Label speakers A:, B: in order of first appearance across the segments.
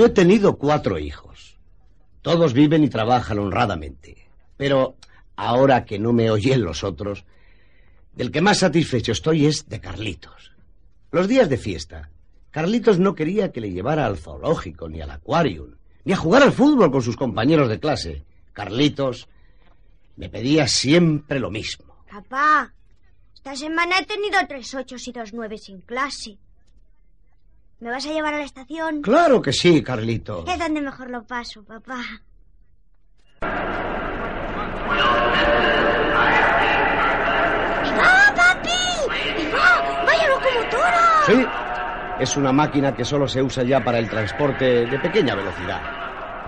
A: Yo he tenido cuatro hijos. Todos viven y trabajan honradamente. Pero ahora que no me oyen los otros, del que más satisfecho estoy es de Carlitos. Los días de fiesta, Carlitos no quería que le llevara al zoológico, ni al acuarium, ni a jugar al fútbol con sus compañeros de clase. Carlitos me pedía siempre lo mismo.
B: Papá, esta semana he tenido tres ochos y dos nueve sin clase. ¿Me vas a llevar a la estación?
A: Claro que sí, Carlitos.
B: Es donde mejor lo paso, papá. ¡Ah, papi! ¡Ah, ¡Vaya locomotora!
A: Sí, es una máquina que solo se usa ya para el transporte de pequeña velocidad.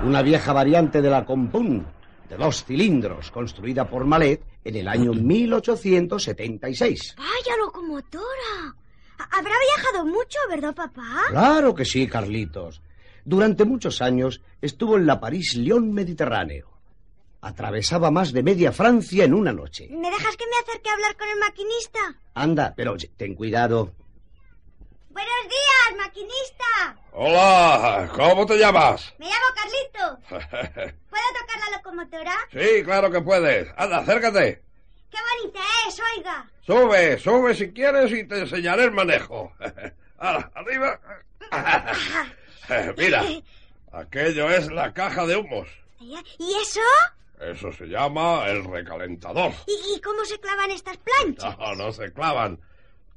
A: Una vieja variante de la Compun, de dos cilindros, construida por Malet en el año 1876.
B: ¡Vaya locomotora! Ha- Habrá viajado mucho, ¿verdad, papá?
A: Claro que sí, Carlitos. Durante muchos años estuvo en la París-Lyon Mediterráneo. Atravesaba más de media Francia en una noche.
B: ¿Me dejas que me acerque a hablar con el maquinista?
A: Anda, pero ten cuidado.
B: Buenos días, maquinista.
C: Hola, ¿cómo te llamas?
B: Me llamo Carlito. ¿Puedo tocar la locomotora?
C: sí, claro que puedes. Anda, acércate.
B: ¡Qué bonita es, oiga!
C: Sube, sube si quieres y te enseñaré el manejo. Ahora, arriba. Mira, aquello es la caja de humos.
B: ¿Y eso?
C: Eso se llama el recalentador.
B: ¿Y, cómo se clavan estas planchas?
C: No, no se clavan.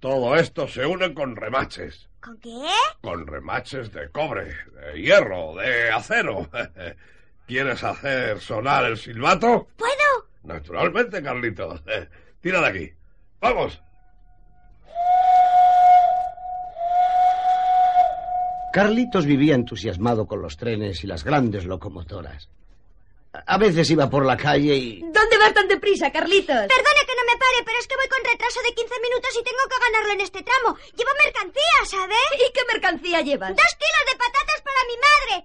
C: Todo esto se une con remaches.
B: ¿Con qué?
C: Con remaches de cobre, de hierro, de acero. ¿Quieres hacer sonar el silbato?
B: ¿Puedo?
C: Naturalmente, Carlitos. Tira de aquí. Vamos.
A: Carlitos vivía entusiasmado con los trenes y las grandes locomotoras. A veces iba por la calle y...
D: ¿Dónde vas tan deprisa, Carlitos?
B: Perdone que no me pare, pero es que voy con retraso de 15 minutos y tengo que ganarlo en este tramo. Llevo mercancía, ¿sabe?
D: ¿Y qué mercancía llevas?
B: ¡Dos kilos de patatas para mi madre!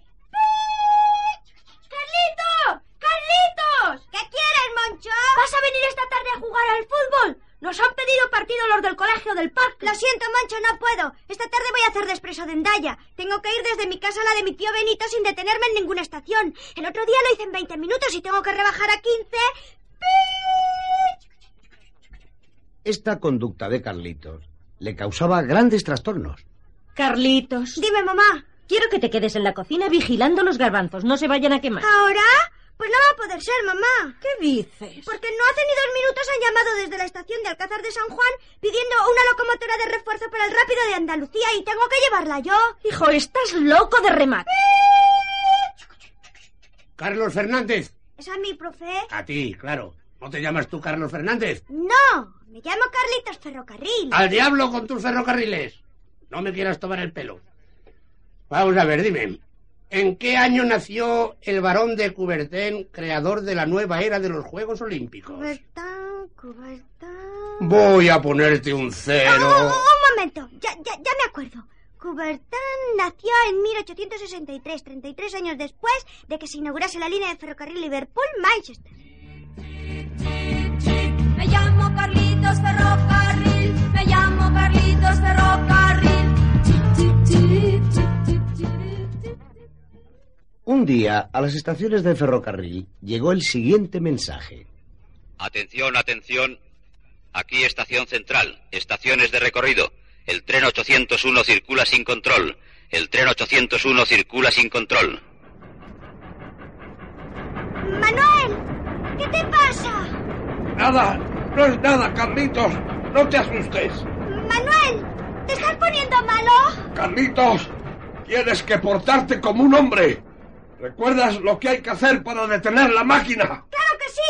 D: ¡Carlitos! ¡Carlitos!
B: ¿Qué quieres, Moncho?
D: ¿Vas a venir esta tarde a jugar al fútbol? Nos han del colegio del parque.
B: Lo siento, Moncho, no puedo. Esta tarde voy a hacer de expreso de Endaya. Tengo que ir desde mi casa a la de mi tío Benito sin detenerme en ninguna estación. El otro día lo hice en 20 minutos y tengo que rebajar a 15.
A: Esta conducta de Carlitos le causaba grandes trastornos.
D: Carlitos.
B: Dime, mamá.
D: Quiero que te quedes en la cocina vigilando los garbanzos. No se vayan a quemar.
B: ¿Ahora? Pues no va a poder ser, mamá.
D: ¿Qué dices?
B: Porque no hace ni dos minutos han llamado desde la estación de Alcázar de San Juan pidiendo una locomotora de refuerzo para el rápido de Andalucía y tengo que llevarla yo.
D: Hijo, estás loco de remate.
E: Carlos Fernández.
B: ¿Es a mí, profe?
E: A ti, claro. ¿No te llamas tú Carlos Fernández?
B: No, me llamo Carlitos Ferrocarril.
E: ¡Al diablo con tus ferrocarriles! No me quieras tomar el pelo. Vamos a ver, dime. ¿En qué año nació el varón de Coubertin, creador de la nueva era de los Juegos Olímpicos?
B: Cubertán, Cubertán...
E: Voy a ponerte un
B: Oh,
E: cero.
B: un momento, ya, ya, ya me acuerdo. Coubertin nació en 1863, 33 años después de que se inaugurase la línea de ferrocarril Liverpool-Manchester.
F: Me llamo Carlitos Ferrocarril, me llamo Carlitos
A: Un día, a las estaciones de ferrocarril llegó el siguiente mensaje.
G: Atención, atención. Aquí estación central. Estaciones de recorrido. El tren 801 circula sin control. El tren 801 circula sin control.
B: Manuel, ¿qué te pasa?
C: Nada, no es nada, Carlitos. No te asustes.
B: Manuel, ¿te estás poniendo malo?
C: Carlitos, tienes que portarte como un hombre. ¿Recuerdas lo que hay que hacer para detener la máquina?
B: Claro que sí,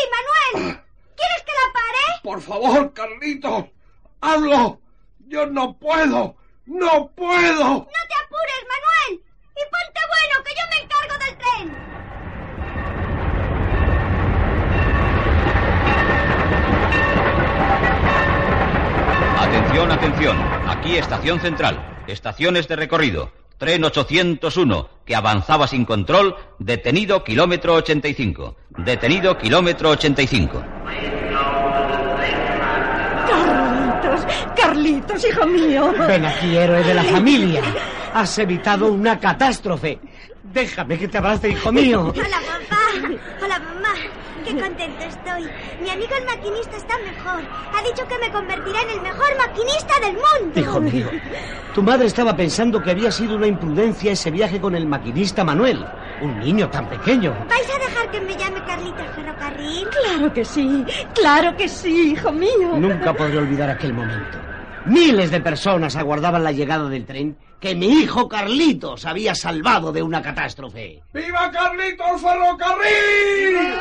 B: Manuel. ¿Quieres que la pare?
C: Por favor, Carlitos, hazlo. Yo no puedo. No puedo.
B: No te apures, Manuel. Y ponte bueno, que yo me encargo del tren.
G: Atención, atención. Aquí estación central. Estaciones de recorrido. Tren 801, que avanzaba sin control, detenido kilómetro 85. Detenido kilómetro 85.
D: Carlitos, Carlitos, hijo mío.
A: Ven aquí, héroe de la familia. Has evitado una catástrofe. Déjame que te abrace, hijo mío.
B: Hola, papá. Hola, mamá. Qué contento estoy. Mi amigo el maquinista está mejor. Ha dicho que me convertirá en el mejor maquinista del mundo.
A: Hijo mío, tu madre estaba pensando que había sido una imprudencia ese viaje con el maquinista Manuel. Un niño tan pequeño.
B: ¿Vais a dejar que me llame Carlitos Ferrocarril?
D: Claro que sí, claro que sí, hijo mío.
A: Nunca podré olvidar aquel momento. Miles de personas aguardaban la llegada del tren que mi hijo Carlitos había salvado de una catástrofe.
C: ¡Viva Carlitos Ferrocarril!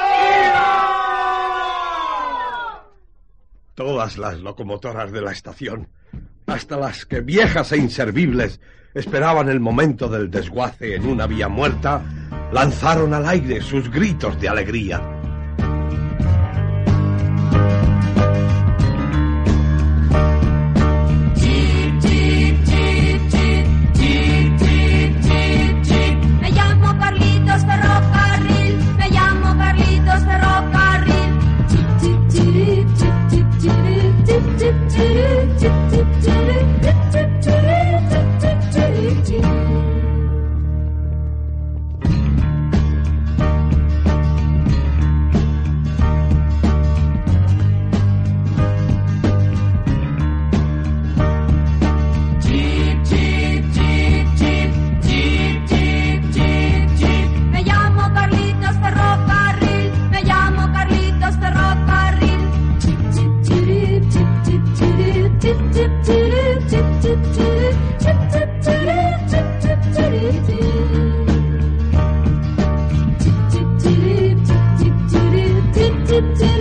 C: Todas las locomotoras de la estación, hasta las que viejas e inservibles esperaban el momento del desguace en una vía muerta, lanzaron al aire sus gritos de alegría.
F: pretend